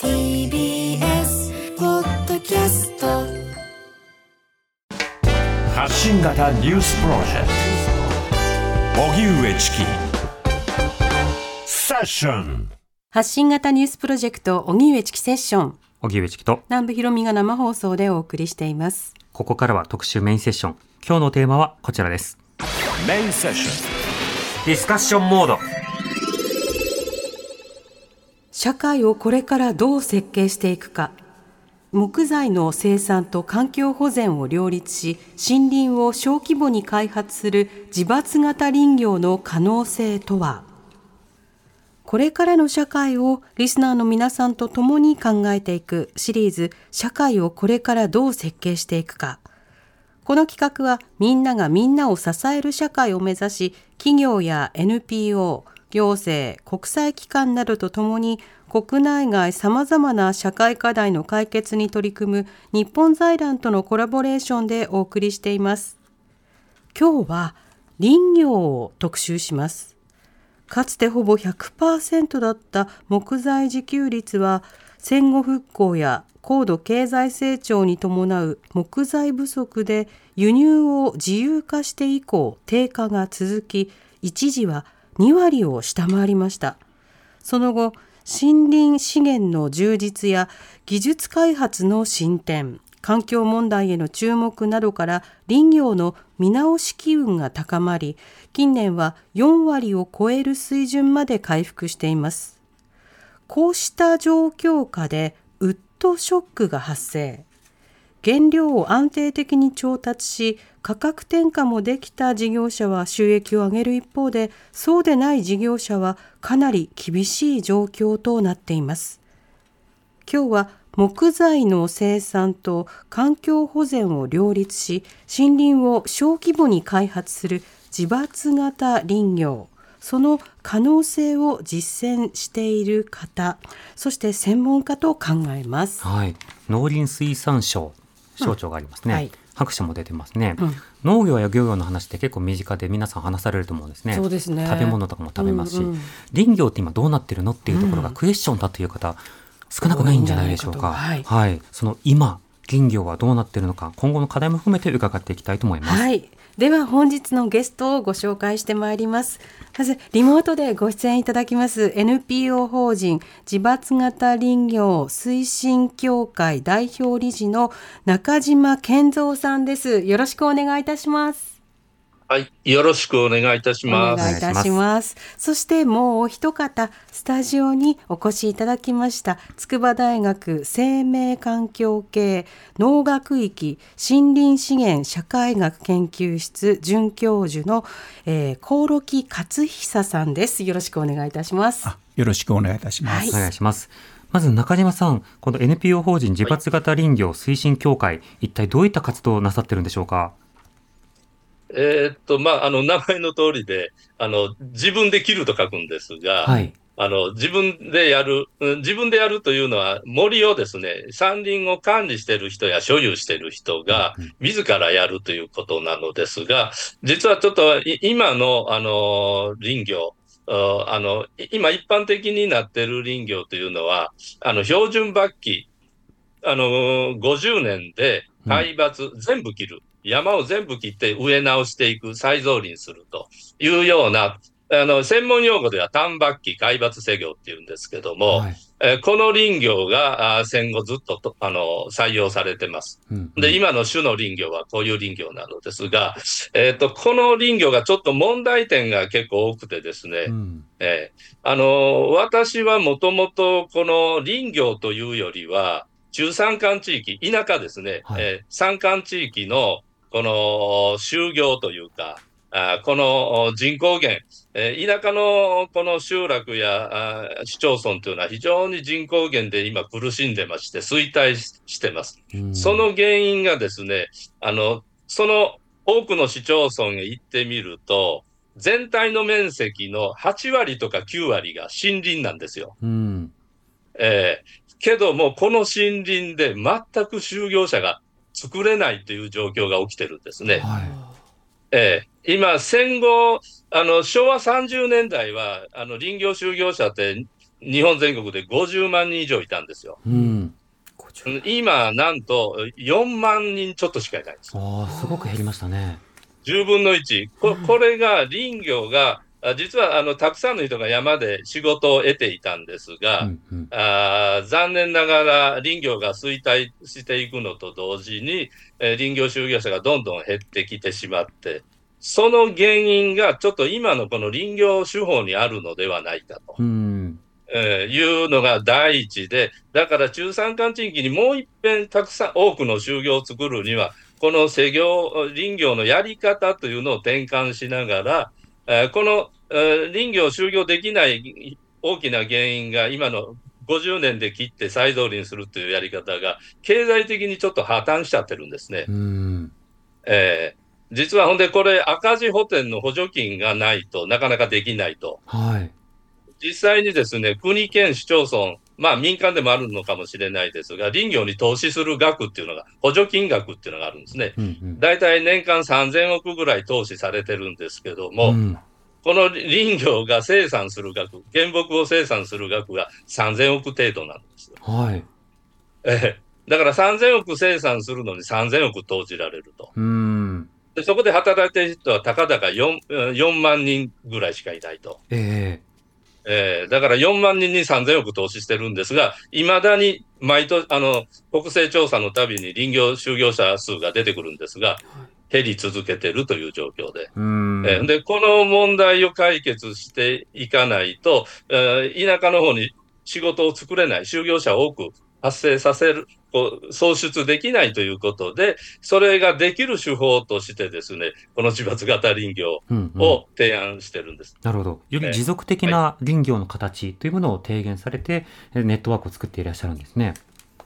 TBS ポッドキャスト発信型ニュースプロジェクト。荻上チキ。セッション。発信型ニュースプロジェクト荻上チキセッション。荻上チキと。南部ひろみが生放送でお送りしています。ここからは特集メインセッション。今日のテーマはこちらです。メインセッショディスカッションモード社会をこれからどう設計していくか。木材の生産と環境保全を両立し森林を小規模に開発する自伐型林業の可能性とは。これからの社会をリスナーの皆さんと共に考えていくシリーズ社会をこれからどう設計していくか。この企画はみんながみんなを支える社会を目指し企業や NPO 行政国際機関などとともに国内外さまざまな社会課題の解決に取り組む日本財団とのコラボレーションでお送りしています。今日は林業を特集します。かつてほぼ100%だった木材自給率は戦後復興や高度経済成長に伴う木材不足で輸入を自由化して以降低下が続き一時は2割を下回りました。その後森林資源の充実や技術開発の進展環境問題への注目などから林業の見直し機運が高まり近年は4割を超える水準まで回復しています。こうした状況下でウッドショックが発生。原料を安定的に調達し価格転嫁もできた事業者は収益を上げる一方でそうでない事業者はかなり厳しい状況となっています。今日は木材の生産と環境保全を両立し森林を小規模に開発する自伐型林業その可能性を実践している方そして専門家と考えます。はい。農林水産省。省庁がありますね、はい。拍手も出てますね、うん。農業や漁業の話って結構身近で皆さん話されると思うんですね。そうですね。食べ物とかも食べますし、うんうん。林業って今どうなってるのっていうところがクエスチョンだという方少なくないんじゃないでしょうか。多い。はい、その今林業はどうなってるのか今後の課題も含めて伺っていきたいと思います、はい。では本日のゲストをご紹介してまいります。まずリモートでご出演いただきます NPO 法人自伐型林業推進協会代表理事の中島健三さんです。よろしくお願いいたします。はい。よろしくお願いいたしおます。願いいたします。そしてもうお一方、スタジオにお越しいただきました、筑波大学生命環境系農学域森林資源社会学研究室准教授の、えー、興梠勝久さんです。よろしくお願いいたします。よろしくお願いいたします。お願いします。まず中島さん、この NPO 法人自伐型林業推進協会、一体どういった活動をなさってるんでしょうか？えーっと、まあ、あの、名前の通りで、あの、自分で切ると書くんですが、はい。あの、自分でやる、うん自分でやるというのは、森をですね、山林を管理している人や所有している人が、自らやるということなのですが、実はちょっと、い今の、あの、林業、ああの、い今一般的になっている林業というのは、あの、標準抜期、あの、50年で海抜全部切る。山を全部切って植え直していく、再造林するというような、あの、専門用語では単抜期海抜施業っていうんですけども、はい。えーこの林業が戦後ずっととあの採用されてます。うんで、今の種の林業はこういう林業なのですが、えっ、と、この林業がちょっと問題点が結構多くてですね、うん。えーあのー私はもともとこの林業というよりは、中山間地域、田舎ですね、はい。えー山間地域のこの就業というか、あこのお人口減、えー田舎のこの集落やあ市町村というのは非常に人口減で今苦しんでまして衰退ししてます。うんその原因がですね、あの、その多くの市町村へ行ってみると、全体の面積の8割とか9割が森林なんですよ。うん。えーけども、この森林で全く就業者が作れないという状況が起きてるんですね。はえー今、戦後、あの、昭和30年代は、あの、林業就業者って日本全国で50万人以上いたんですよ。い。うん。今、なんと4万人ちょっとしかいないんです。ああ、すごく減りましたね。10分の1。ここれが林業が、あ実はあのたくさんの人が山で仕事を得ていたんですが、うんうん。あー残念ながら林業が衰退していくのと同時に、えー林業就業者がどんどん減ってきてしまって、その原因がちょっと今のこの林業手法にあるのではないかと。うん。えーいうのが第一で、だから中山間地域にもう一遍たくさん多くの就業を作るには、この施業、林業のやり方というのを転換しながら、えーこの、えー林業就業できない大きな原因が今の50年で切って再造林するというやり方が、経済的にちょっと破綻しちゃってるんですね。うん。えー実はほんでこれ赤字補填の補助金がないとなかなかできないと。はい。実際にですね、国、県、市町村、まあ民間でもあるのかもしれないですが、林業に投資する額っていうのが、補助金額っていうのがあるんですね。うんうん。大体年間3000億ぐらい投資されてるんですけども、うん。この林業が生産する額、原木を生産する額が3000億程度なんですよ。はい。ええだから3000億生産するのに3000億投じられると。うん。でそこで働いている人はたかだか 4, 4万人ぐらいしかいないと。ええーだから4万人に3000億投資してるんですが、いまだに毎年、あの、国勢調査のたびに林業就業者数が出てくるんですが、減り続けてるという状況で。えーで、この問題を解決していかないと、えー田舎の方に仕事を作れない、就業者を多く発生させる、こう創出できないということで、それができる手法としてですね、この自伐型林業うんうんを提案してるんです。なるほど。より持続的な林業の形というものを提言されて、えネットワークを作っていらっしゃるんですね。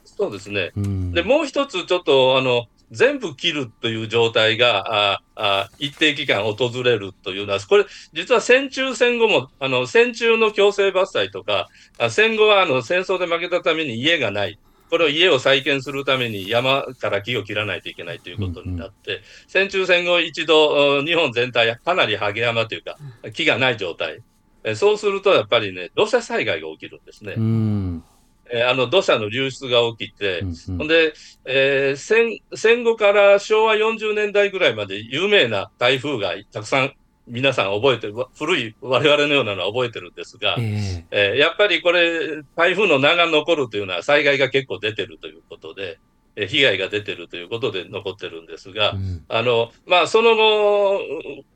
そうですね。うん。で、もう一つちょっと、あの、全部切るという状態が、ああ一定期間訪れるというのは、これ、実は戦中戦後も、あの、戦中の強制伐採とか、あ戦後はあの戦争で負けたために家がない。これを家を再建するために山から木を切らないといけないということになって、戦中戦後一度、うん日本全体かなりハゲ山というか、木がない状態。えそうするとやっぱりね、土砂災害が起きるんですね。うん。えあの土砂の流出が起きて、うんうん。ほんで、えー戦戦後から昭和40年代ぐらいまで有名な台風がたくさん皆さん覚えてる、わ古い我々のようなのは覚えてるんですが、ええ。えーやっぱりこれ、台風の名が残るというのは災害が結構出てるということで、えー被害が出てるということで残ってるんですが、うん。あの、まあ、その後、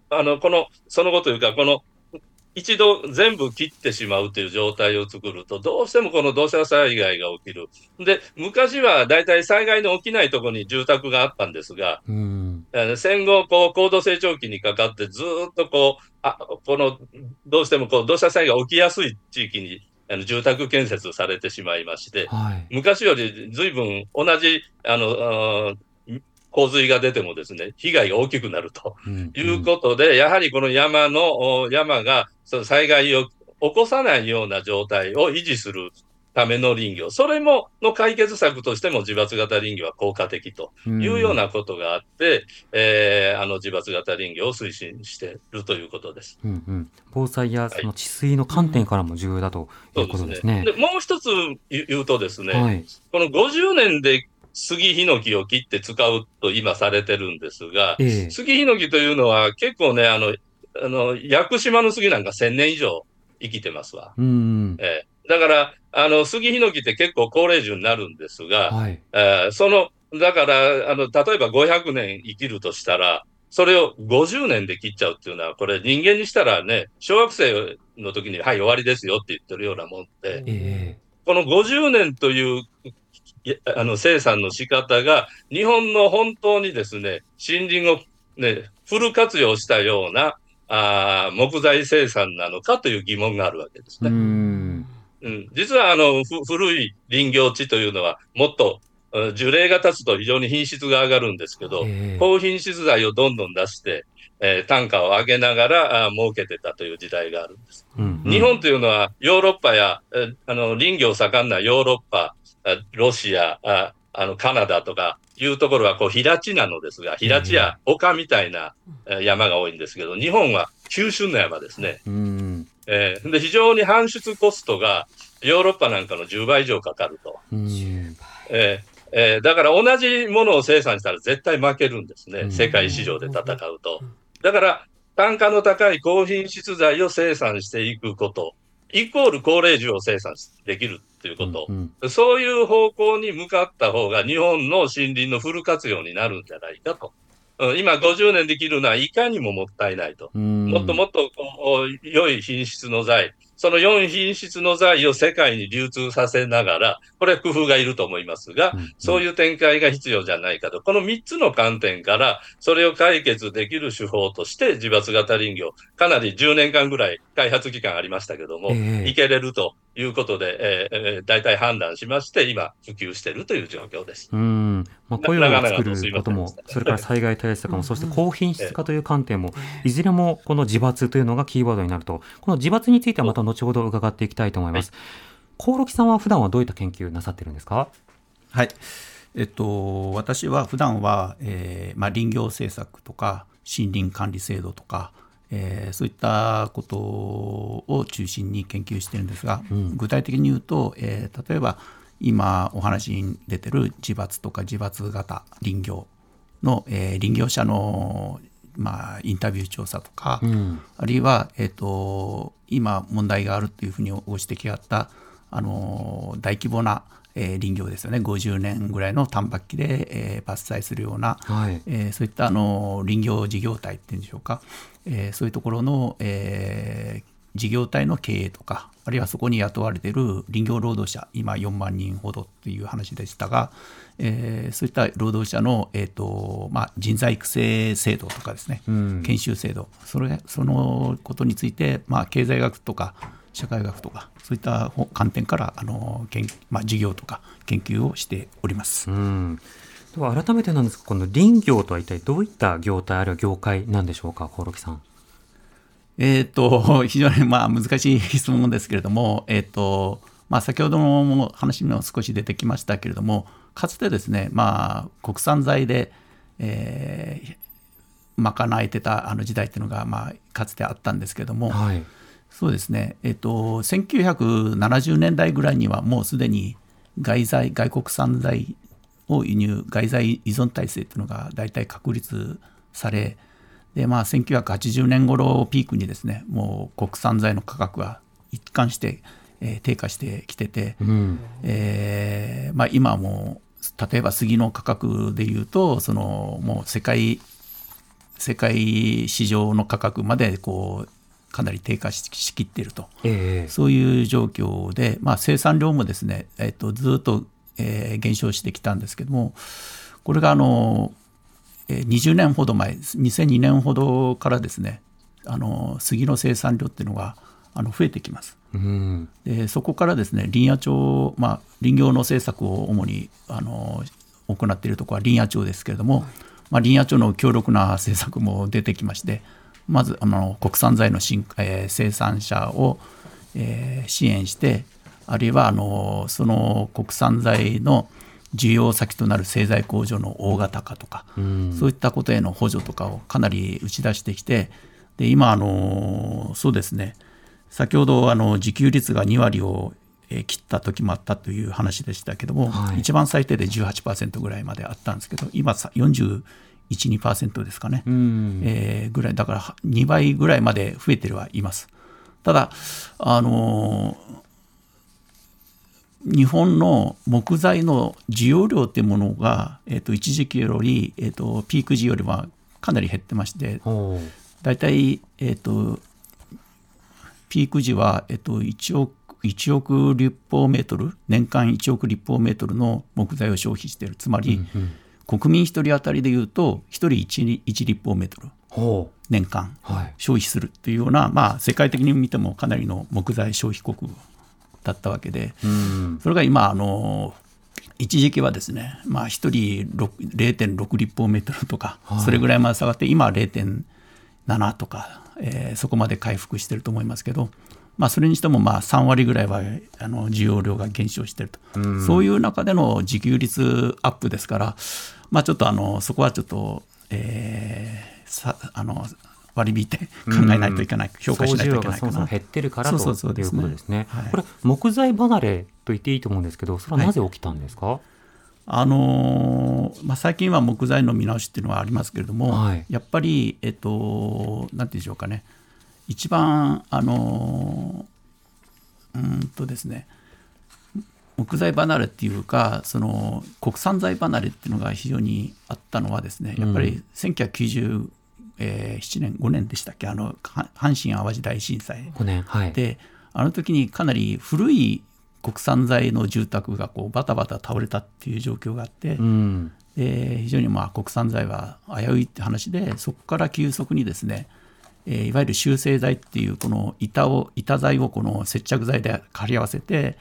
あの、この、その後というか、この、一度全部切ってしまうという状態を作ると、どうしてもこの土砂災害が起きる。で、昔はだいたい災害の起きないところに住宅があったんですが、うん。戦後、こう、高度成長期にかかって、ずーっとこう、あ、この、どうしてもこう、土砂災害起きやすい地域に、あの、住宅建設されてしまいまして、はい。昔よりずいぶん同じ、あの、洪水が出てもですね、被害が大きくなるとうんいうことで、やはりこの山の、お山がその災害を起こさないような状態を維持するための林業、それも、の解決策としても自伐型林業は効果的というようなことがあって、えーあの自伐型林業を推進しているということです。うんうん、防災やその治水の観点からも重要だということですね。でもう一つ言う言うとですね、はい。この50年で杉ヒノキを切って使うと今されてるんですが、ええ杉ヒノキというのは結構ね、あの、あの、屋久島の杉なんか1000年以上生きてますわ。うん。ええだから、あの、杉ヒノキって結構高齢樹になるんですが、はい。えーその、だから、あの、例えば500年生きるとしたら、それを50年で切っちゃうっていうのは、これ人間にしたらね、小学生の時に、はい、終わりですよって言ってるようなもんで、えこの50年というあの生産の仕方が、日本の本当にですね、森林をね、フル活用したようなあ木材生産なのかという疑問があるわけですね。うん。うん、実はあの古い林業地というのはもっと樹齢が経つと非常に品質が上がるんですけど、高品質材をどんどん出して、えー、単価を上げながらあ儲けてたという時代があるんです。うん。うん、日本というのはヨーロッパや、えー、あの林業盛んなヨーロッパ、ロシア、ああのカナダとかいうところはこう平地なのですが、平地や丘みたいな山が多いんですけど、日本は急峻な山ですね。うん。えー、で非常に搬出コストがヨーロッパなんかの10倍以上かかると。えーえー、だから同じものを生産したら絶対負けるんですね、世界市場で戦うと。だから単価の高い高品質材を生産していくこと、イコール高齢樹を生産できるということ、うんうん、そういう方向に向かった方が日本の森林のフル活用になるんじゃないかと。今50年できるのはいかにももったいないと。もっともっと良い品質の材、その4品質の材を世界に流通させながら、これは工夫がいると思いますが、うんうん、そういう展開が必要じゃないかと。この3つの観点から、それを解決できる手法として、自伐型林業、かなり10年間ぐらい開発期間ありましたけども、えー、いけれるということで、えー、大体判断しまして、今、普及しているという状況です。うんまあ、雇用を作ることも、それから災害対策も、そして高品質化という観点も、いずれもこの自伐というのがキーワードになると、この自伐についてはまた後ほど伺っていきたいと思います。興、は、梠、さんは普段はどういった研究なさってるんですか？はい。えっと、私は普段は、えーまあ、林業政策とか森林管理制度とか、えー、そういったことを中心に研究してるんですが、うん、具体的に言うと、えー、例えば今お話に出てる自伐とか自伐型林業の、えー、林業者のまあ、インタビュー調査とか、うん、あるいは、えーと、今問題があるというふうにご指摘があったあの大規模な、えー、林業ですよね。50年ぐらいの単発機で、えー、伐採するような、はい、えー、そういったあの林業事業体っていうんでしょうか、えー、そういうところの、えー、事業体の経営とかあるいはそこに雇われている林業労働者今4万人ほどっていう話でしたが、えー、そういった労働者の、えーとまあ、人材育成制度とかですね、うん、研修制度。それそのことについて、まあ、経済学とか社会学とかそういった観点からあの研、まあ、事業とか研究をしております。うんでは改めてなんですがこの林業とは一体どういった業態あるいは業界なんでしょうか興梠さん。えっ、ー、と非常にまあ難しい 質問ですけれども、えっ、ー、とまあ、先ほどの話にも少し出てきましたけれどもかつてですね、まあ、国産材で、えー、賄えてたあの時代っていうのが、まあ、かつてあったんですけれども、はい、そうですね、えっ、ー、と、1970年代ぐらいにはもうすでに外材外国産材を輸入外材依存体制っていうのが大体確立されで、まあ、1980年頃をピークにですねもう国産材の価格は一貫して、えー、低下してきてて、うん、えー、まあ、今も例えば杉の価格でいうとそのもう世界世界市場の価格までこうかなり低下しきっていると、えー、そういう状況で、まあ、生産量もですね、えー、とずっと、えー、減少してきたんですけどもこれがあの20年ほど前2002年ほどからですねあの杉の生産量っていうのがあの増えてきます。うん、でそこからですね林野庁、まあ、林業の政策を主にあの行っているところは林野庁ですけれども、まあ、林野庁の強力な政策も出てきましてまずあの国産材の新、えー、生産者を、えー、支援してあるいはあのその国産材の需要先となる製材工場の大型化とか、うん、そういったことへの補助とかをかなり打ち出してきてで今あのそうですね。先ほどあの自給率が2割を切った時もあったという話でしたけども、はい、一番最低で18%ぐらいまであったんですけど今41、2%ですかね、うん、えー、ぐらい。だから2倍ぐらいまで増えてはいます。ただあの日本の木材の需要量っていうものが、えー、と一時期より、えー、とピーク時よりはかなり減ってまして大体、えー、とピーク時は、えー、と1億1億立方メートル？年間1億立方メートルの木材を消費している。つまり、うんうん、国民1人当たりでいうと1人 1, 1立方メートル。ほ年間。消費するというような、まあ、世界的に見てもかなりの木材消費国だったわけで、うん。それが今あの一時期はですね、まあ、1人6 0.6立方メートルとか、はい。それぐらいまで下がって今は0.7とか、えーそこまで回復してると思いますけど、まあ、それにしてもまあ3割ぐらいはあの需要量が減少してると、うん。そういう中での自給率アップですから、まあ、ちょっとあのそこはちょっと、えーさあの割り引いて考えないといけない、評価しないといけないかな。そもそも減ってるからとそうそうそういうことですね。はい。これ木材離れと言っていいと思うんですけど、それはなぜ起きたんですか？あのーまあ、最近は木材の見直しっていうのはありますけれども、はい。やっぱり、えっと、なんていうんでしょうかね、一番、あのーうーんとですね、木材離れっていうか、その国産材離れっていうのが非常にあったのはですね、やっぱり1997年、5年でしたっけ、あのは阪神・淡路大震災5年はい。であの時にかなり古い国産材の住宅がこうバタバタ倒れたっていう状況があって、うんで非常にまあ国産材は危ういって話でそこから急速にですね、えーいわゆる修正材っていうこの板を板材をこの接着剤で貼り合わせて、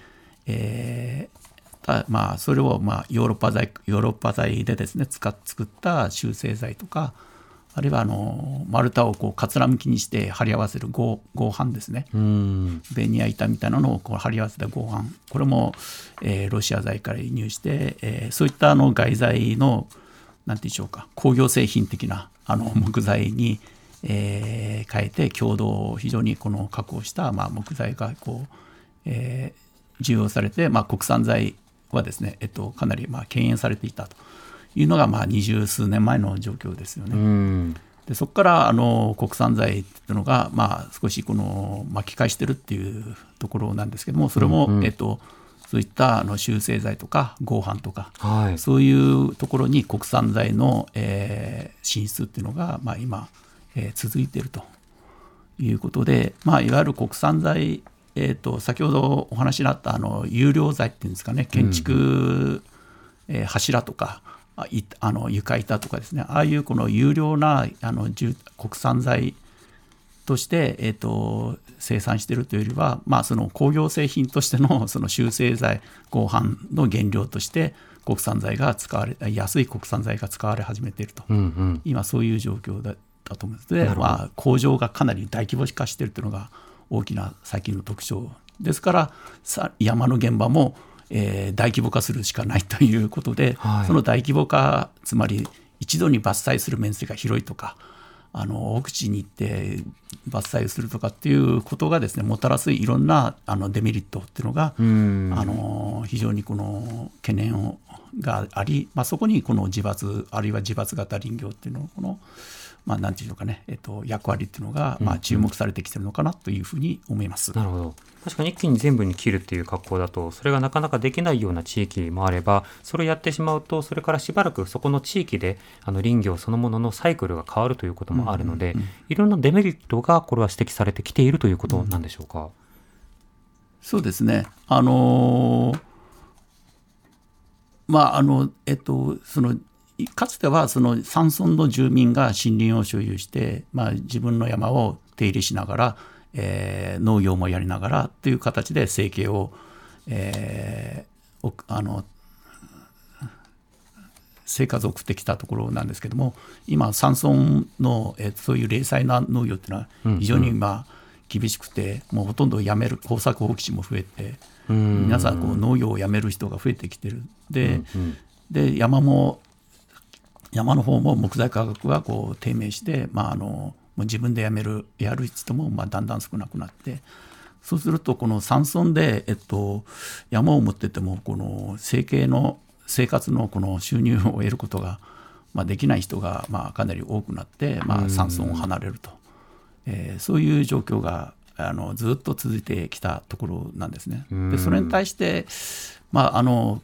えーたまあそれをまあヨーロッパ材ヨーロッパ材でですね使っ作った修正材とかあるいはあの丸太をこうかつらむきにして貼り合わせる合合板ですね、うん。ベニヤ板みたいなのをこう貼り合わせた合板。これも、えーロシア材から輸入して、えーそういったあの外材のなんていうんでしょうか工業製品的なあの木材に、えー変えて強度を非常にこの確保した、まあ、木材がこう、えー需要されて、まあ、国産材はですね、えっと、かなりまあ敬遠されていたというのがまあ二十数年前の状況ですよね。うんでそこからあの国産材っていうのが、まあ、少しこの巻き返してるっていうところなんですけどもそれも、うんうんえっと、そういったあの修正材とか合板とかはい。そういうところに国産材の、えー進出っていうのが、まあ、今、えー続いているということで、まあ、いわゆる国産材、えー、と先ほどお話になったあの有料材っていうんですかね建築、えー柱とかあいあの床板とかですねああいうこの有料なあの住国産材として、えー、と生産しているというよりは、まあ、その工業製品としての その修正材合板の原料として国産材が使われ安い国産材が使われ始めていると、うんうん。今そういう状況だだと思います。で、なるほど。まあ、工場がかなり大規模化しているというのが大きな最近の特徴ですからさ山の現場も、えー大規模化するしかないということで、はい。その大規模化つまり一度に伐採する面積が広いとかあの奥地に行って伐採するとかっていうことがですねもたらすいろんなあのデメリットっていうのが、うん。あの非常にこの懸念をがあり、まあ、そこにこの自伐あるいは自伐型林業っていうのをこの、まあ、なんていうのかね、えっと、役割っていうのが、まあ、注目されてきてるのかなというふうに思います。なるほど確かに一気に全部に切るっていう格好だとそれがなかなかできないような地域もあればそれをやってしまうとそれからしばらくそこの地域であの林業そのもののサイクルが変わるということもあるので、いろんなデメリットがこれは指摘されてきているということなんでしょうか？そうですね。あのーまああのえっとそのいかつてはその山村の住民が森林を所有して、まあ、自分の山を手入れしながら、えー農業もやりながらという形で生計を、えーおあの生活を送ってきたところなんですけども今山村の、えーそういう零細な農業っていうのは非常にまあ厳しくてもうほとんどやめる耕作放棄地も増えてうん。皆さんこう農業をやめる人が増えてきてる。で,、うん。で山も山の方も木材価格がこう低迷して、まあ、あのもう自分でやめるやる人もまあだんだん少なくなってそうするとこの山村で、えっと、山を持っててもこの生計の生活のこの収入を得ることが、まあ、できない人がまあかなり多くなって、まあ、山村を離れると、えーそういう状況があのずっと続いてきたところなんですね。でそれに対して、まあ、あの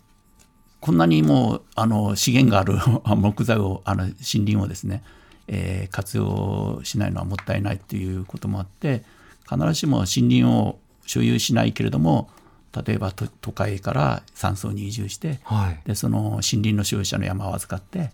こんなにもうあの資源がある 木材をあの森林をですね、えー活用しないのはもったいないっていうこともあって必ずしも森林を所有しないけれども例えば都都会から山村に移住してはい。でその森林の所有者の山を預かって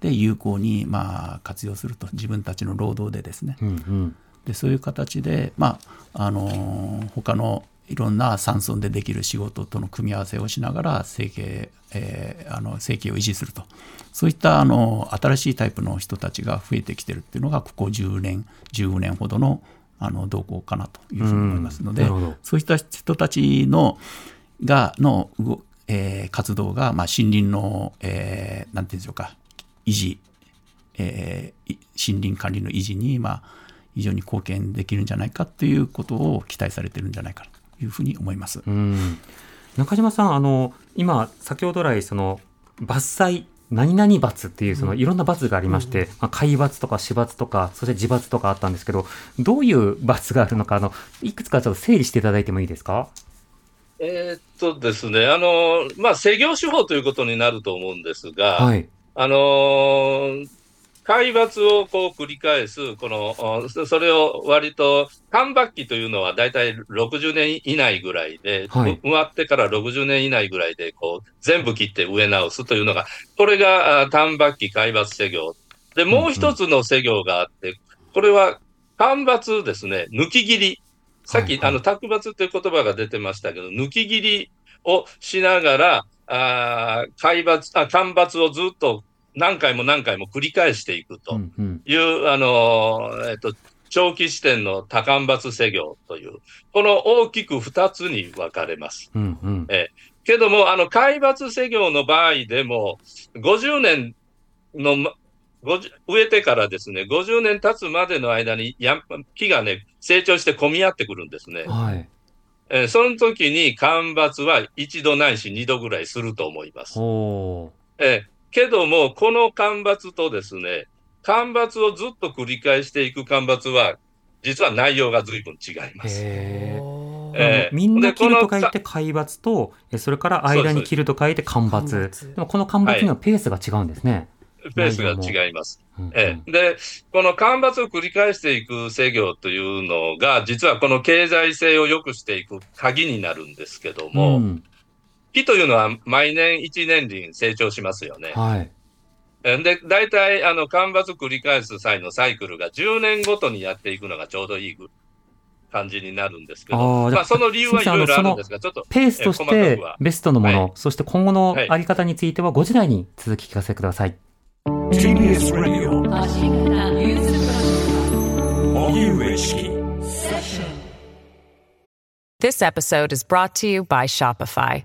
で有効にまあ活用すると自分たちの労働でですね、うんうん。でそういう形で、まああの他のいろんな山村でできる仕事との組み合わせをしながら生計,、えーあの生計を維持すると。そういったあの新しいタイプの人たちが増えてきてるっていうのがここ10年15年ほどのあの動向かなというふうに思いますので、うそういった人たちのがの、動えー活動が、まあ、森林の、えーなんていうんでしょうか維持、えーい森林管理の維持に、まあ、非常に貢献できるんじゃないかということを期待されてるんじゃないかというふうに思います。うん中島さん、あの今、先ほど来、その伐採、何々罰っていう、そのいろんな罰がありまして、まあ、海罰とか死罰とか、そして自罰とかあったんですけど、どういう罰があるのか、あのいくつかちょっと整理していただいてもいいですか？えーっとですね、あの、まあ、制御手法ということになると思うんですが、はい。あのー海抜をこう繰り返す、この、おそそれを割と、間伐期というのは大体60年以内ぐらいで、はい植わってから60年以内ぐらいで、こう、全部切って植え直すというのが、これがあ単伐期海抜施業。で、もう一つの施業があって、これは間伐ですね、抜き切り。さっき、はいはいあの、卓抜という言葉が出てましたけど、抜き切りをしながら、あー海抜、あ、間伐をずっと何回も何回も繰り返していくうとんうんいう、あのー、えっと、長期視点の多間伐施業という、この大きく二つに分かれます。うんうんけども、あの、海抜施業の場合でも、50年の、ま50植えてからですね、50年経つまでの間にや木がね、成長して混み合ってくるんですね。はい。えーその時に間伐は一度ないし二度ぐらいすると思います。え、けども、この干ばつとですね、干ばつをずっと繰り返していく干ばつは、実は内容が随分違います。ええみんな切ると書いでて海抜と、えそれから間に切ると書いて間間伐。伐でもこの間伐にはペースが違うんですね。ペースが違います。うんうんええ、で、この干ばつを繰り返していく作業というのが、実はこの経済性を良くしていく鍵になるんですけども、うん木というのは毎年一年輪成長しますよね。はい。えで、大体、あの、干ばつ繰り返す際のサイクルが10年ごとにやっていくのがちょうどいいぐ感じになるんですけあど、あまあ、その理由はいろいろあるんですが、ちょっと、ペースとしてベストのもの、はいそして今後のはいあり方については5時台に続き聞かせてください。TBS Radio This episode is brought to you by Shopify.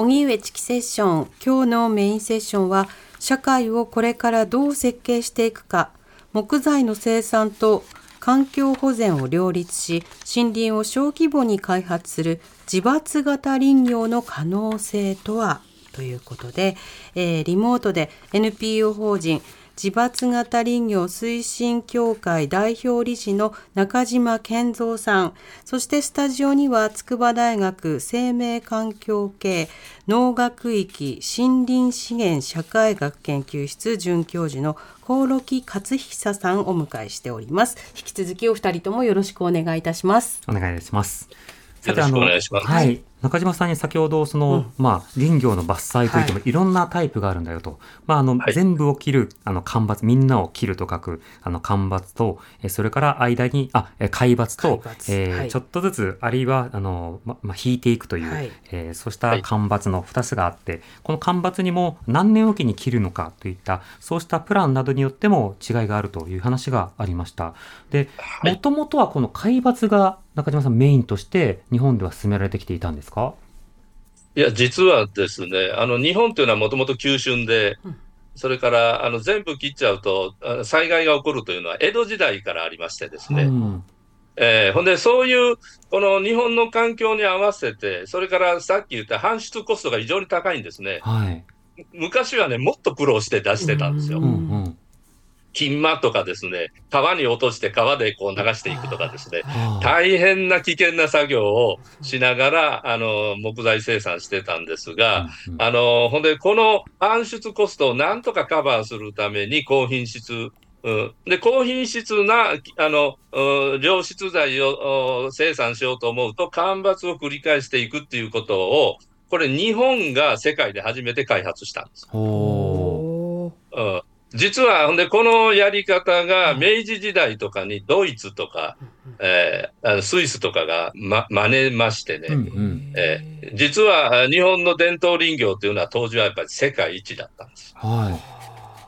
荻上チキセッション今日のメインセッションは社会をこれからどう設計していくか。木材の生産と環境保全を両立し森林を小規模に開発する自伐型林業の可能性とは？ということで、えーリモートで NPO 法人自伐型林業推進協会代表理事の中島健三さん、そしてスタジオには筑波大学生命環境系農学域森林資源社会学研究室准教授の興梠勝久さんをお迎えしております。引き続きお二人ともよろしくお願いいたします。お願いします。よろしくお願いしますはい。中島さんに先ほど、その、まあ、林業の伐採といっても、はい。ろんなタイプがあるんだよと。まあ、あの、はい。全部を切る、あの、間伐、みんなを切ると書く、あの、間伐と、えそれから間に、あ、え海抜と、海抜はい。えーちょっとずつ、あるいは、あの、ま、まあ、引いていくという、はい。えーそうした間伐の2つがあって、この間伐にも何年おきに切るのかといった、そうしたプランなどによっても違いがあるという話がありました。で、はい。もともとはこの海抜が中島さんメインとして日本では進められてきていたんですか？いや、実はですね、あの、日本というのはもともと急峻で、それから、あの、全部切っちゃうと、あ災害が起こるというのは江戸時代からありましてですね、うんえーほんで、そういう、この日本の環境に合わせて、それからさっき言った搬出コストが非常に高いんですね。はい。昔はね、もっと苦労して出してたんですよ。うんうん。金間とかですね、川に落として川でこう流していくとかですね、はあ。大変な危険な作業をしながら、あの、木材生産してたんですが、あの、ほんで、この搬出コストをなんとかカバーするために高品質、うん、で、高品質な、あの、うん良質材をお生産しようと思うと、干ばつを繰り返していくっていうことを、これ日本が世界で初めて開発したんです。実は、ほんで、このやり方が明治時代とかにドイツとか、えースイスとかが、ま、真似ましてね、う。うんうん。えー実はあ日本の伝統林業というのは当時はやっぱり世界一だったんです。は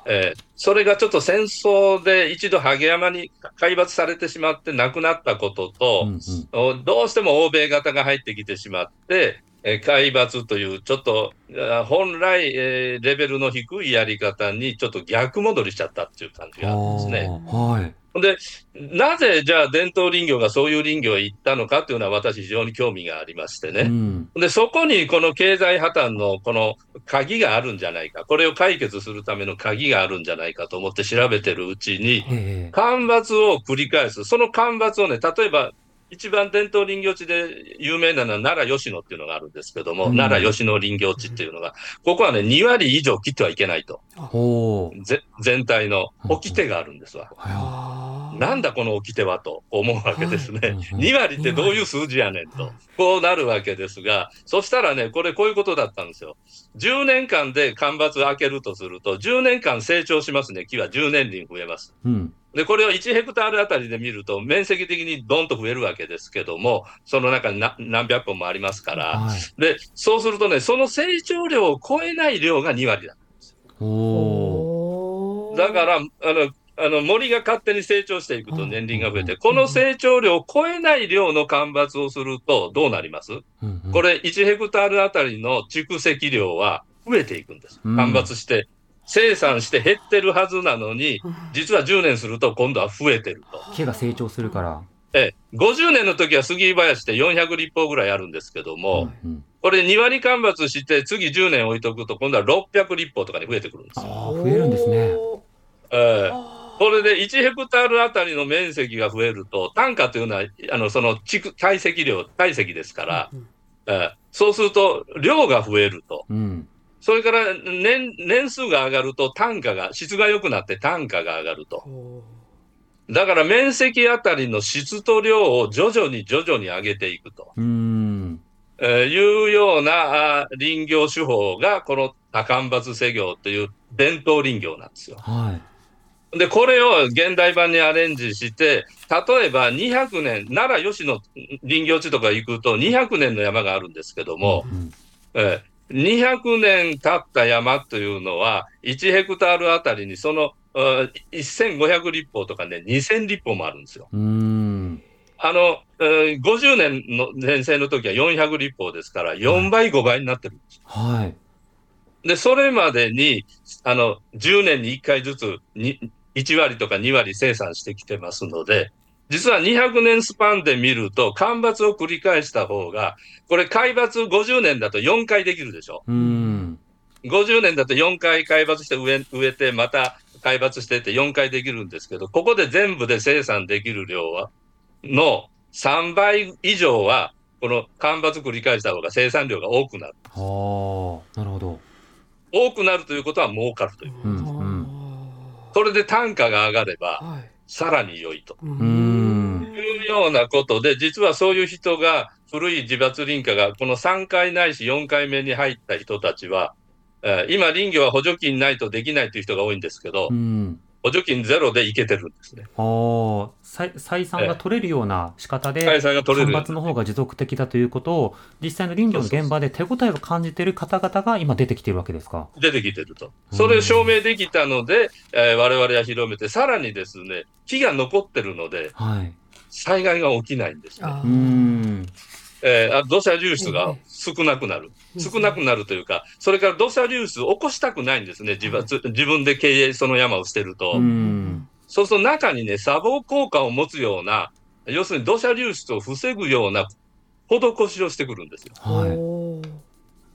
えーそれがちょっと戦争で一度萩山に海抜されてしまってなくなったことい。とう、んうんおどうしても欧米型が入ってきてしまって、えー海抜というちょっとあ本来、えーレベルの低いやり方にちょっと逆戻りしちゃったっていう感じがあるんですね。はい。で、なぜじゃあ伝統林業がそういう林業へ行ったのかっていうのは私非常に興味がありましてうね。ん。で、そこにこの経済破綻のこの鍵があるんじゃないか、これを解決するための鍵があるんじゃないかと思って調べてるうちに、ええ。干ばつを繰り返す。その干ばつをね、例えば、一番伝統林業地で有名なのは奈良吉野っていうのがあるんですけども、うん。奈良吉野林業地っていうのが、ここはね、2割以上切ってはいけないと。全体の掟があるんですわ。はなんだこの掟はと思うわけですね。はい2割ってどういう数字やねんと。こうなるわけですが、そしたらね、これこういうことだったんですよ。10年間で干ばつ開けるとすると、10年間成長しますね。木は10年輪増えます。い。うん。で、これを1ヘクタールあたりで見ると、面積的にどんと増えるわけですけども、その中にな何百本もありますから、はい。で、そうするとね、その成長量を超えない量が2割だ。ほだから、あの、あの森が勝手に成長していくと年輪が増えて、この成長量を超えない量の干ばつをするとどうなります？これ1ヘクタールあたりの蓄積量は増えていくんです。うん。干ばつして、生産して減ってるはずなのに、実は10年すると今度は増えてると。木が成長するから。ええ、50年の時は杉林って400立方ぐらいあるんですけども、うんこれ2割干ばつして次10年置いとくと今度は600立方とかに増えてくるんですあ、増えるんですね。ええこれで1ヘクタールあたりの面積が増えると、単価というのは、あのその蓄堆積量、体積ですから、ええそうすると量が増えると。うん。それから年年数が上がると単価が、質が良くなって単価が上がると。だから面積あたりの質と量を徐々に徐々に上げていくと。うん。えーいうようなあ林業手法が、この多間伐施業という伝統林業なんですよ。はい。で、これを現代版にアレンジして、例えば200年、奈良吉野林業地とか行くと200年の山があるんですけども、うんえー200年経った山というのは、1ヘクタールあたりにそのあ1500立方とかね、2000立方もあるんですよ。うん。あの、えー50年の年生の時は400立方ですから、4倍、5倍になってるんです。はい。で、それまでに、あの、10年に1回ずつに1割とか2割生産してきてますので、実は200年スパンで見ると、干ばつを繰り返した方が、これ海抜50年だと4回できるでしょ。うん。50年だと4回海抜して植え植えて、また海抜してって4回できるんですけど、ここで全部で生産できる量は、の3倍以上は、この干ばつ繰り返した方が生産量が多くなる。はあ、なるほど。多くなるということは儲かるという。うん。うん。それで単価が上がれば、さらに良いとうん。いうようなことで、実はそういう人が、古い自伐林家がこの3回ないし4回目に入った人たちは、えー今、林業は補助金ないとできないという人が多いんですけど、うん。補助金ゼロでいけてるんですね。ああ、採採算が取れるような仕方で、採算が取れる干ばつの方が持続的だということを、実際の林業の現場で手応えを感じている方々が今出てきているわけですか？出てきてると。それを証明できたので、えー我々は広めて、さらにですね、木が残ってるので、はい。災害が起きないんですね。うん。えーあ土砂流出が少なくなる。少なくなるというか、それから土砂流出を起こしたくないんですね、自伐自分で経営、その山を捨てると。うん。そうすると中にね、砂防効果を持つような、要するに土砂流出を防ぐような施しをしてくるんですよ。はい。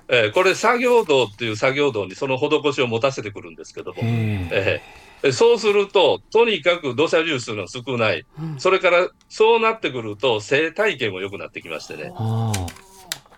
えーこれ、作業道っていう作業道にその施しを持たせてくるんですけども、へえ。えーえそうすると、とにかく土砂流出が少ない、それからそうなってくると、生態系も良くなってきましてね、あ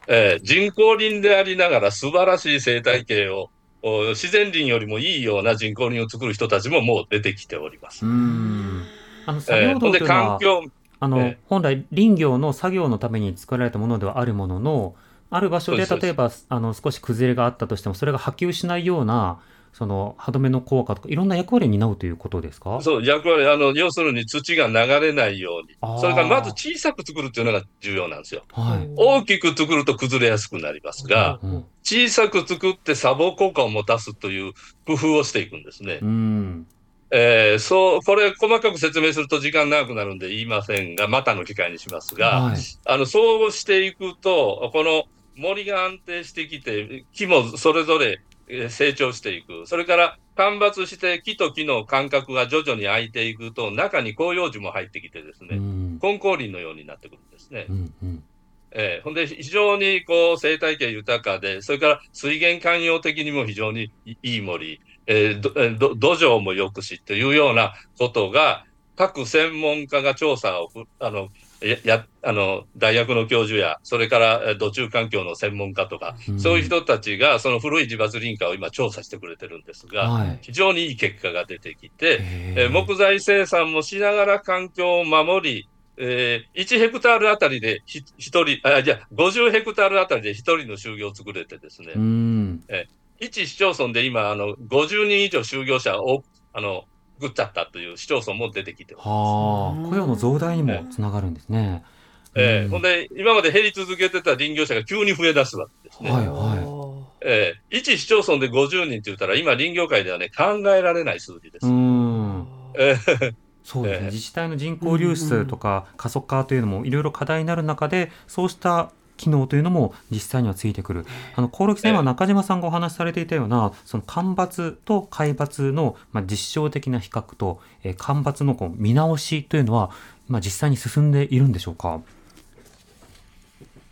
えー人工林でありながら素晴らしい生態系を、お自然林よりもいいような人工林を作る人たちももう出てきております。うん。あの作業道というのは、環境、あの、ええ。本来林業の作業のために作られたものではあるもののある場所で例えばあの少し崩れがあったとしてもそれが波及しないようなその歯止めの効果とかいろんな役割を担うということですか？そう、役割、あの、要するに土が流れないように。それからまず小さく作るっていうのが重要なんですよ。はい、大きく作ると崩れやすくなりますが、うん小さく作って砂防効果を持たすという工夫をしていくんですね。うん。えーそう、これ細かく説明すると時間長くなるんで言いませんが、またの機会にしますが、はい。あの、そうしていくと、この森が安定してきて、木もそれぞれえー成長していく。それから間伐して木と木の間隔が徐々に空いていくと、中に広葉樹も入ってきてですね、うん根高林のようになってくるんですね。うんうんえーほんで、非常にこう生態系豊かで、それから水源寛容的にも非常にいいい森、えー土壌もよくしというようなことが、各専門家が調査をふあのややあの大学の教授や、それからえー土中環境の専門家とか、うん。そういう人たちがその古い自伐林家を今調査してくれてるんですが、はい。非常にいい結果が出てきて、へえー木材生産もしながら環境を守り、えー1ヘクタールあたりでひ1人、あ、じゃあ50ヘクタールあたりで1人の就業を作れてですね、うん。一市町村で今、あの、50人以上就業者を、あの、作っちゃったという市町村も出てきてます。はあ。雇用の増大にもつながるんですね。うん。えーほんで、今まで減り続けてた林業者が急に増え出すわけですね。はいはえー一市町村で50人って言ったら、今林業界ではね、考えられない数字です。うん。えーそうですね、ええ。自治体の人口流出とか過疎化というのもいろいろ課題になる中でそうした機能というのも実際にはついてくる。あの、興梠さん、ええ今中島さんがお話しされていたような、その干ばつと海抜の、まあ、実証的な比較と、えー干ばつのこう見直しというのは、まあ、実際に進んでいるんでしょうか？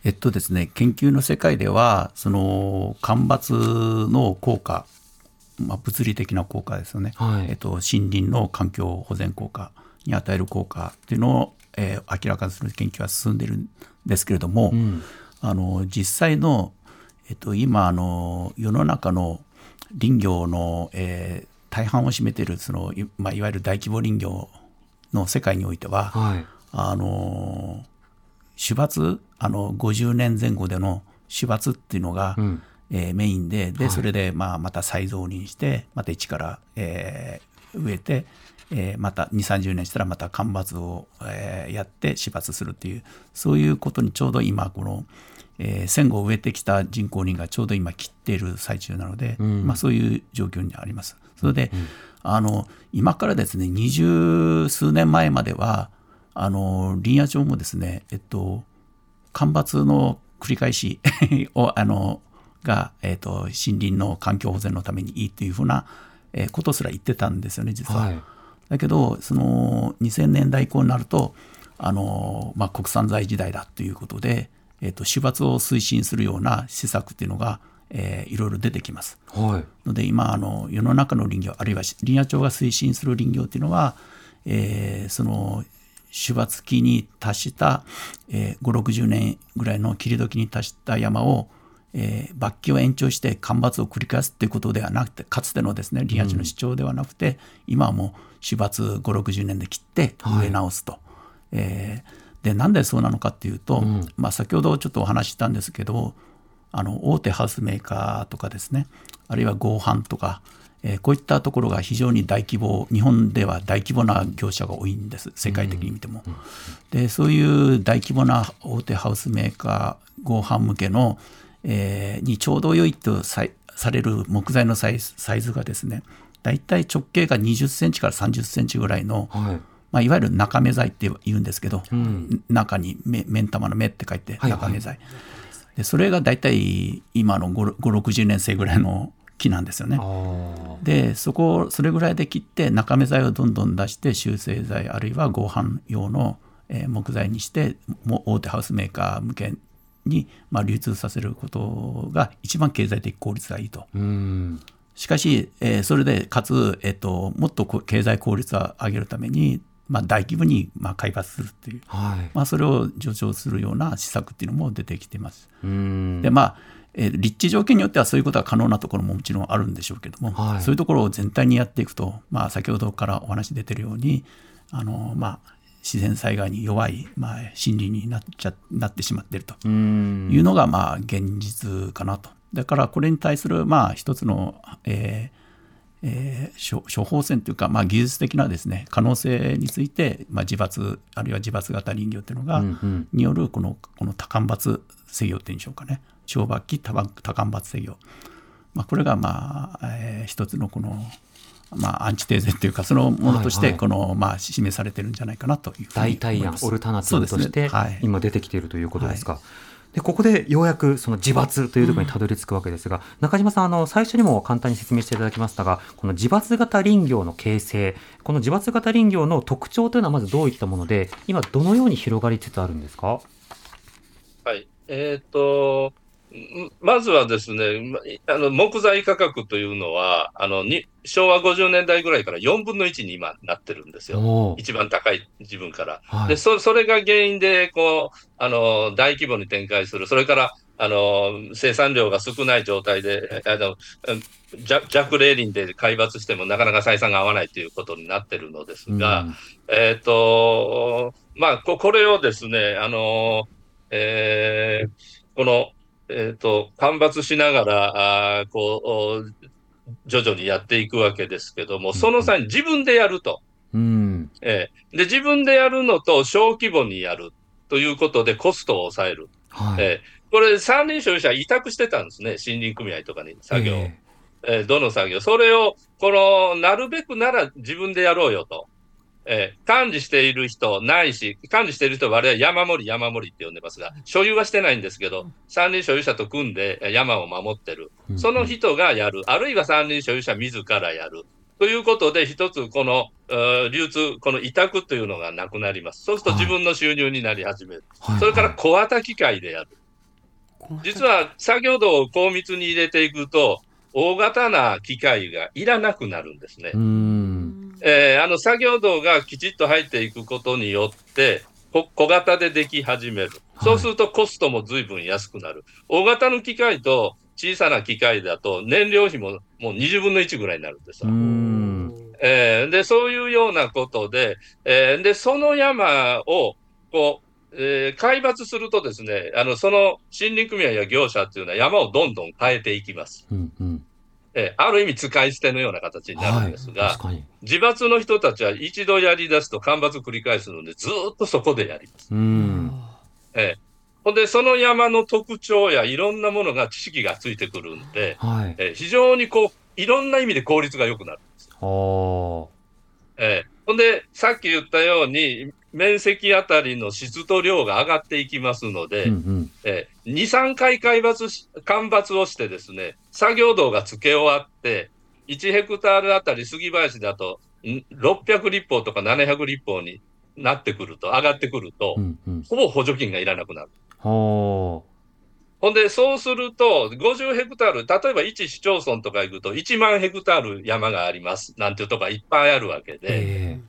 えっとですね、研究の世界では、その干ばつの効果、まあ、物理的な効果ですよね、はいえっと、森林の環境保全効果に与える効果っていうのを、えー明らかにする研究は進んでいるんですけれども、うん。あの実際の、えっと、今あの世の中の林業の、えー大半を占めているそのい,、まあ、いわゆる大規模林業の世界においては、はい。あの主伐あの50年前後での主伐っていうのが、うん。えーメインでで、はいそれで、まあ、また再造林してまた一から、えー植えて、えーまた2 3 0年したらまた間伐を、えーやって死伐するっていうそういうことにちょうど今この、えー戦後植えてきた人工林がちょうど今切っている最中なので、うんまあ、そういう状況にあります。それで、あの今からですね二十数年前まではあの林野庁もですね、えっと、干ばつの繰り返し をあのが、えっと森林の環境保全のためにいいというふうな、えーことすら言ってたんですよね実は。はい。だけどその2000年代以降になるとあの、まあ、国産材時代だということで、えっと主伐を推進するような施策っていうのが、えーいろいろ出てきます。はい。ので今あの世の中の林業あるいは林野庁が推進する林業っていうのは、えーその主伐期に達した、えー、5 6 0年ぐらいの切り時に達した山を、えー、抜期を延長して干ばつを繰り返すっていうことではなくてかつてのですね林野庁の主張ではなくて、今はもう主伐5 6 0年で切って植え直すと。えーでなんでそうなのかっていうと、まあ、先ほどちょっとお話ししたんですけどあの大手ハウスメーカーとかですねあるいは合板とか、えーこういったところが非常に大規模日本では大規模な業者が多いんです世界的に見ても。でそういう大規模な大手ハウスメーカー合板向けの、えーにちょうど良いとされる木材のサイズがですね大体直径が20センチから30センチぐらいの、はい。まあ、いわゆる中目材って言うんですけど、ん中に目目ん玉の目って書いてはい中目材、でそれが大体今の560年生ぐらいの木なんですよね。でそこをそれぐらいで切って中目材をどんどん出して修正材あるいは合板用の、えー木材にしても大手ハウスメーカー向けに、まあ、流通させることが一番経済的効率がいいと。うん。しかし、えーそれでかつ、えっともっと経済効率を上げるために、まあ、大規模にまあ開発するっていう、はい。まあ、それを助長するような施策っていうのも出てきています。うん。でまあえー立地条件によってはそういうことが可能なところももちろんあるんでしょうけども、はいそういうところを全体にやっていくと、まあ、先ほどからお話出てるようにあの、まあ、自然災害に弱い、まあ、森林になっちゃなってしまっているとうん。いうのが、まあ、現実かなと。だからこれに対する、まあ、一つの、えーえー処処方箋というか、まあ、技術的なですね可能性について、まあ、自伐あるいは自伐型林業というのが、うんうんによるこのこの多間伐制御っていうんでしょうかね小麦期多間伐制御、まあ、これがまあ、えー一つのこの、まあ、アンチテーゼっていうかそのものとしはいはい。てこの、まあ、示されてるんじゃないかなという代替案オルタナティブとしてねはい。今出てきているということですか。でここでようやくその自伐というところにたどり着くわけですが、中島さんあの最初にも簡単に説明していただきましたがこの自伐型林業の形成この自伐型林業の特徴というのはまずどういったもので今どのように広がりつつあるんですか？はい。えっ、と、んまずはですね、まあの木材価格というのはあのに、昭和50年代ぐらいから4分の1に今なってるんですよ。一番高い自分から。はいでそそれが原因でこうあの大規模に展開する、それからあの生産量が少ない状態で、あのうん弱弱冷林で海抜してもなかなか採算が合わないということになってるのですが、うんえっ、と、まあ、ここれをですね、あの、えーこの、えっ、と、間伐しながら、あーこう、お徐々にやっていくわけですけども、その際に自分でやると。うんえーで、自分でやるのと小規模にやるということでコストを抑える。はいえーこれ、山林所有者は委託してたんですね、森林組合とかに作業を。ええーどの作業、それを、この、なるべくなら自分でやろうよと。えー管理している人ないし、管理している人は我々山盛り山盛りって呼んでますが、所有はしてないんですけど、山林所有者と組んでえー山を守ってる。うんその人がやる。あるいは山林所有者自らやる。ということで、一つこの、えー流通、この委託というのがなくなります。そうするとはい自分の収入になり始める。はいそれからはい小型機械でやる。実は作業道を高密に入れていくと、大型な機械がいらなくなるんですね。うんえーあの作業道がきちっと入っていくことによって、こ小型ででき始める。そうするとコストも随分安くなる。大型の機械と小さな機械だと燃料費ももう20分の1ぐらいになるんですうわ。んえーで、そういうようなことで、えーで、その山を、こう、えー海抜するとですね、あの、その森林組合や業者っていうのは山をどんどん変えていきます。うんうんえーある意味使い捨てのような形になるはいんですが、確かに。自伐の人たちは一度やり出すと間伐繰り返すので、ずーっとそこでやります。うん。えーほんで、その山の特徴やいろんなものが知識がついてくるんで、はい。えー非常にこう、いろんな意味で効率が良くなる。おー。えーほんで、さっき言ったように、面積あたりの質と量が上がっていきますので、うんうん。えー2、3回海抜し、間伐をしてですね、作業道が付け終わって、1ヘクタールあたり杉林だと、ん600立方とか700立方になってくると、上がってくると、うんうん。ほぼ補助金がいらなくなる。ほんで、そうすると、50ヘクタール、例えば1市町村とか行くと、1万ヘクタール山があります、なんていうとこがいっぱいあるわけで、え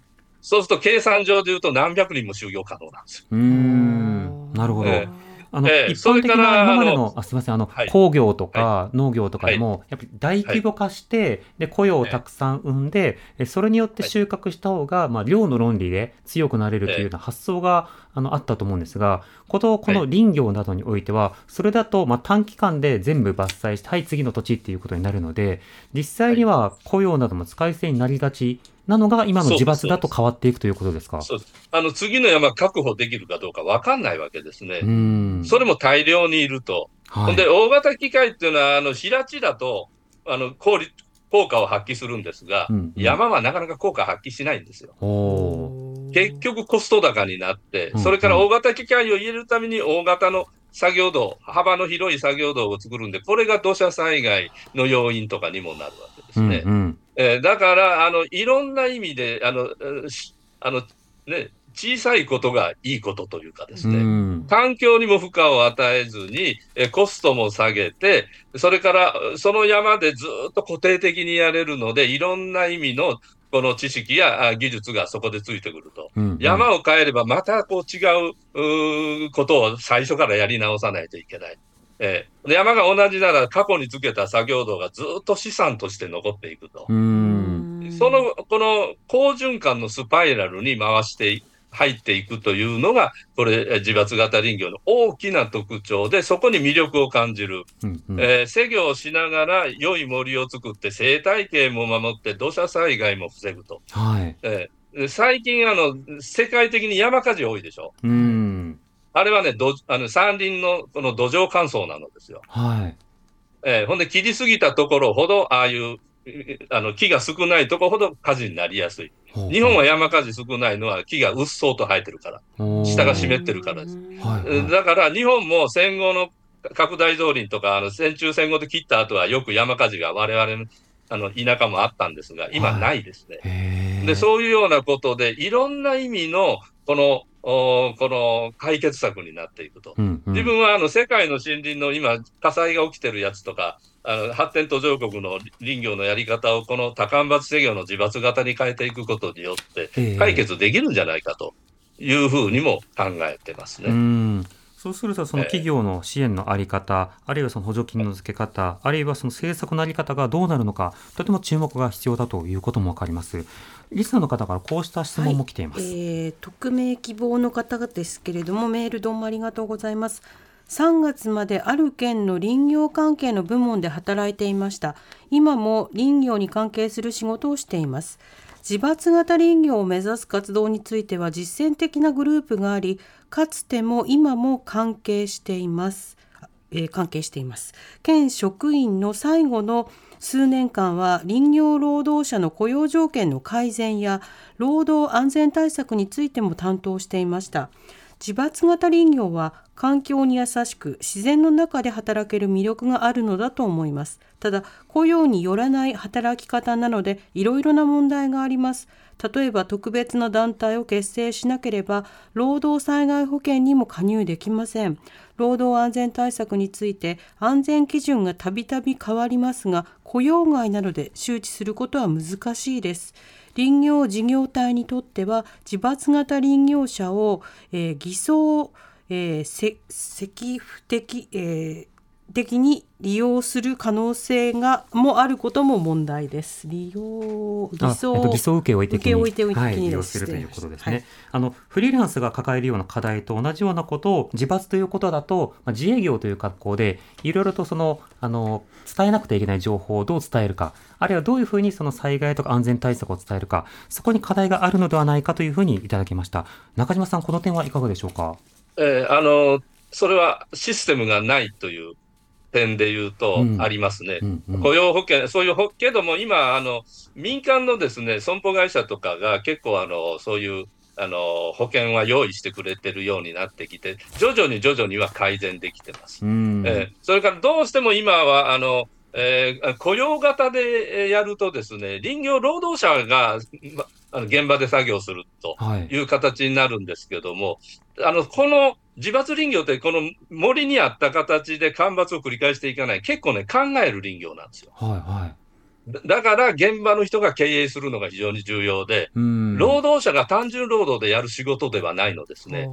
そうすると計算上で言うと何百人も就業可能なんですよ。えうーん。なるほど、えあの、ええ。一般的な今まであの、あすみません、あの、はい。工業とか農業とかでも、やっぱり大規模化して、で、雇用をたくさん生んで、えそれによって収穫した方が、まあ、量の論理で強くなれるというような発想が、あの、あったと思うんですが、こと、この林業などにおいては、それだと、まあ、短期間で全部伐採して、はい、次の土地っていうことになるので、実際には雇用なども使い捨てになりがちなのが、今の自伐だと変わっていくということですか？そうですあの次の山確保できるかどうか分かんないわけですね。うーん。それも大量にいると。はい、ほんで、大型機械っていうのは、あの平地だとあの効率効果を発揮するんですが、うんうん山はなかなか効果発揮しないんですよ。結局コスト高になってうん、それから大型機械を入れるために大型の作業道、幅の広い作業道を作るんで、これが土砂災害の要因とかにもなるわけですね。うんうん。えーだから、あの、いろんな意味で、あの、あの、ね、小さいことがいいことというかですね、うん。環境にも負荷を与えずに、えコストも下げて、それからその山でずっと固定的にやれるので、いろんな意味のこの知識やあ技術がそこでついてくると。うん山を変えればまたこう違うことを最初からやり直さないといけない。えーで山が同じなら過去につけた作業道がずっと資産として残っていくと。うんその、この好循環のスパイラルに回してい入っていくというのが、これ、え自伐型林業の大きな特徴で、そこに魅力を感じる。うんうんえー施業をしながら良い森を作って生態系も守って土砂災害も防ぐと。はい。えーで最近あの、世界的に山火事多いでしょ？うん。あれはね、どあの山林のこの土壌乾燥なのですよ。はい。えーほんで切りすぎたところほど、ああいうえ あの木が少ないところほど火事になりやすい。日本は山火事少ないのは木がうっそうと生えてるから、下が湿ってるからです。はいはいだから日本も戦後の拡大造林とか、あの戦中戦後で切った後はよく山火事が我々のあの田舎もあったんですが、今はいないですね。で、そういうようなことで、いろんな意味のこの、おこの解決策になっていくと。うんうん自分はあの世界の森林の今、火災が起きてるやつとか、あの発展途上国の林業のやり方をこの多間伐施業の自伐型に変えていくことによってええ解決できるんじゃないかというふうにも考えてますね。うんそうすると、その企業の支援のあり方、あるいはその補助金の付け方、あるいはその政策のあり方がどうなるのか、とても注目が必要だということもわかります。リスナーの方からこうした質問も来ています。えー匿名希望の方ですけれどもメールどうもありがとうございます3月まである県の林業関係の部門で働いていました。今も林業に関係する仕事をしています。自伐型林業を目指す活動については実践的なグループがありかつても今も関係しています。えー関係しています。県職員の最後の数年間は林業労働者の雇用条件の改善や労働安全対策についても担当していました。自伐型林業は環境に優しく自然の中で働ける魅力があるのだと思います。ただ雇用によらない働き方なのでいろいろな問題があります。例えば特別な団体を結成しなければ労働災害保険にも加入できません。労働安全対策について安全基準がたびたび変わりますが雇用外などで周知することは難しいです。林業事業体にとっては自伐型林業者を、えー偽装、えーせ積不的、えー的に利用する可能性がもあることも問題です。利用偽あ装、えっと偽装受け負いはい、利用ですするということですね、はい。あのフリーランスが抱えるような課題と同じようなことを自伐ということだと、まあ、自営業という格好でいろいろとそのあの伝えなくてはいけない情報をどう伝えるかあるいはどういうふうにその災害とか安全対策を伝えるかそこに課題があるのではないかというふうにいただきました。中島さんこの点はいかがでしょうか？えーあの、それはシステムがないという点で言うとうん。ありますね。うんうん。雇用保険、そういうほ、けども今、あの、民間のですね、損保会社とかが結構あの、そういう、あの、保険は用意してくれてるようになってきて、徐々に徐々には改善できてます。うん。えーそれからどうしても今は、あの、えー雇用型でえーやるとですね、林業労働者が、まあの現場で作業するとはい。いう形になるんですけども、あの、この自伐林業ってこの森にあった形で間伐を繰り返していかない、結構ね、考える林業なんですよ。はいはいだだから現場の人が経営するのが非常に重要で、うん労働者が単純労働でやる仕事ではないのですね。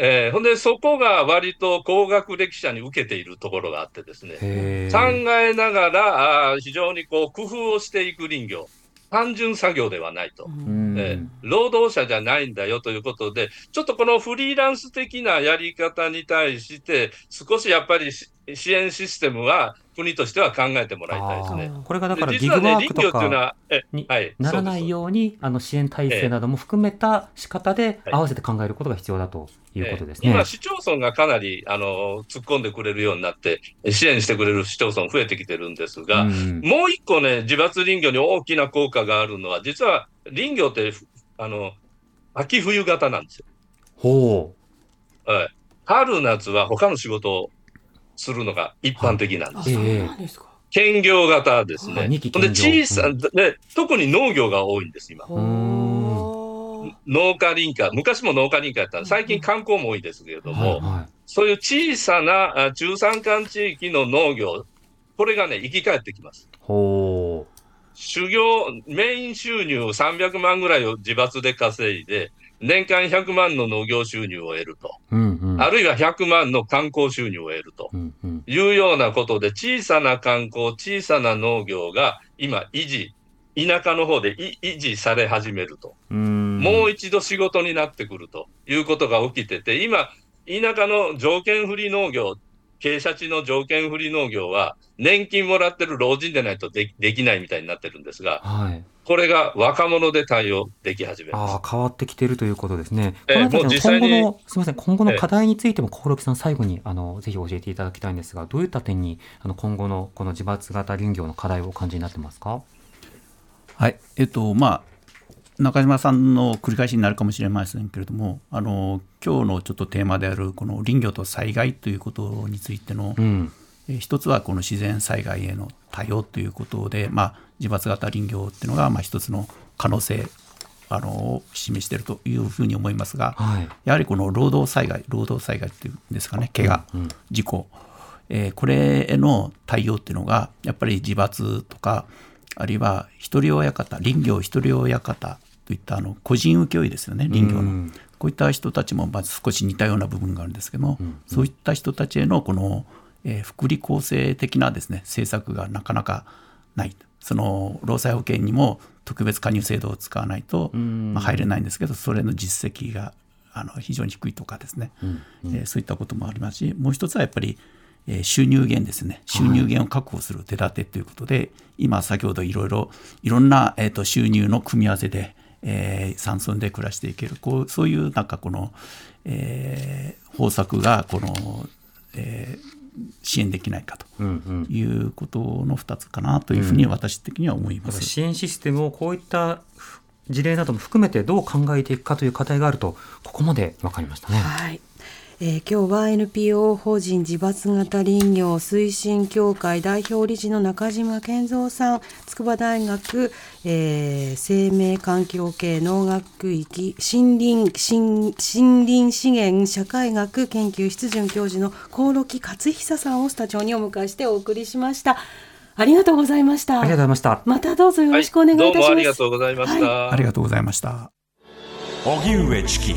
えーほんで、そこが割と高学歴者に受けているところがあってですね。考えながら、あー非常にこう工夫をしていく林業、単純作業ではないと、うん。えー労働者じゃないんだよということで、ちょっとこのフリーランス的なやり方に対して、少しやっぱりし支援システムは国としては考えてもらいたいですね。これがだからで実はね、ギグワークとかは、えにはい、ならないようにあの支援体制なども含めた仕方ではい。合わせて考えることが必要だということですね。えー今、市町村がかなりあの突っ込んでくれるようになって、支援してくれる市町村増えてきてるんですが、うんもう一個ね、自伐林業に大きな効果があるのは、実は林業って、ふあの、秋冬型なんですよ。ほはい。春夏は他の仕事をするのが一般的なんです。あ、そうなんですか。兼業型ですあね。で、小さ、で、特に農業が多いんです、今。農家林家、昔も農家林家やったら、最近観光も多いですけれども、はいはいそういう小さなあ中山間地域の農業、これがね、生き返ってきます。ほ修行、メイン収入300万ぐらいを自罰で稼いで、年間100万の農業収入を得ると。う。うんうん。あるいは100万の観光収入を得るとうんうん。いうようなことで、小さな観光、小さな農業が今維持、田舎の方でい維持され始めると。うんもう一度仕事になってくるということが起きてて、今、田舎の条件不利農業、傾斜地の条件不利農業は、年金もらってる老人でないとでできないみたいになってるんですが、はい。これが若者で対応でき始めます。ああ、変わってきているということですね。もう実際に今後の、すみません、今後のええ課題についても、興梠さん、最後に、あの、ぜひ教えていただきたいんですが、どういった点に、あの、今後のこの自伐型林業の課題をお感じになってますか？はい、えっとまあ中島さんの繰り返しになるかもしれませんけれども、あの今日のちょっとテーマであるこの林業と災害ということについての、うん。えー一つはこの自然災害への対応ということで、まあ、自伐型林業っていうのがまあ一つの可能性あのを示しているというふうに思いますが、はい。やはりこの労働災害、労働災害っていうんですかね、怪我、うん事故、えーこれへの対応っていうのが、やっぱり自伐とか、あるいは一人親方、林業一人親方といったあの個人請負ですよね、林業の。うん。こういった人たちもまず少し似たような部分があるんですけども、ん。そういった人たちへのこの、えー福利厚生的なですね政策がなかなかない。その労災保険にも特別加入制度を使わないと、ん。まあ、入れないんですけど、それの実績があの非常に低いとかですね、えーそういったこともありますし、もう一つはやっぱり、えー収入源ですね、収入源を確保する手立てということで、今、先ほどいろいろ、いろんな、えー、と収入の組み合わせで、えー、山村で暮らしていける、こうそういうなんかこの、えー方策がこの、えー支援できないかとうんうん。いうことの2つかなというふうに私的には思います。支援システムをこういった事例なども含めてどう考えていくかという課題があると、ここまで分かりましたね。はい。えー今日は NPO 法人自伐型林業推進協会代表理事の中島健三さん、筑波大学、えー生命環境系農学域森林森森林資源社会学研究室准教授の興梠勝久さんをスタジオにお迎えしてお送りしました。ありがとうございました。ありがとうございました。またどうぞよろしくお願いいたします。どうもありがとうございました。ありがとうございました。荻上チキ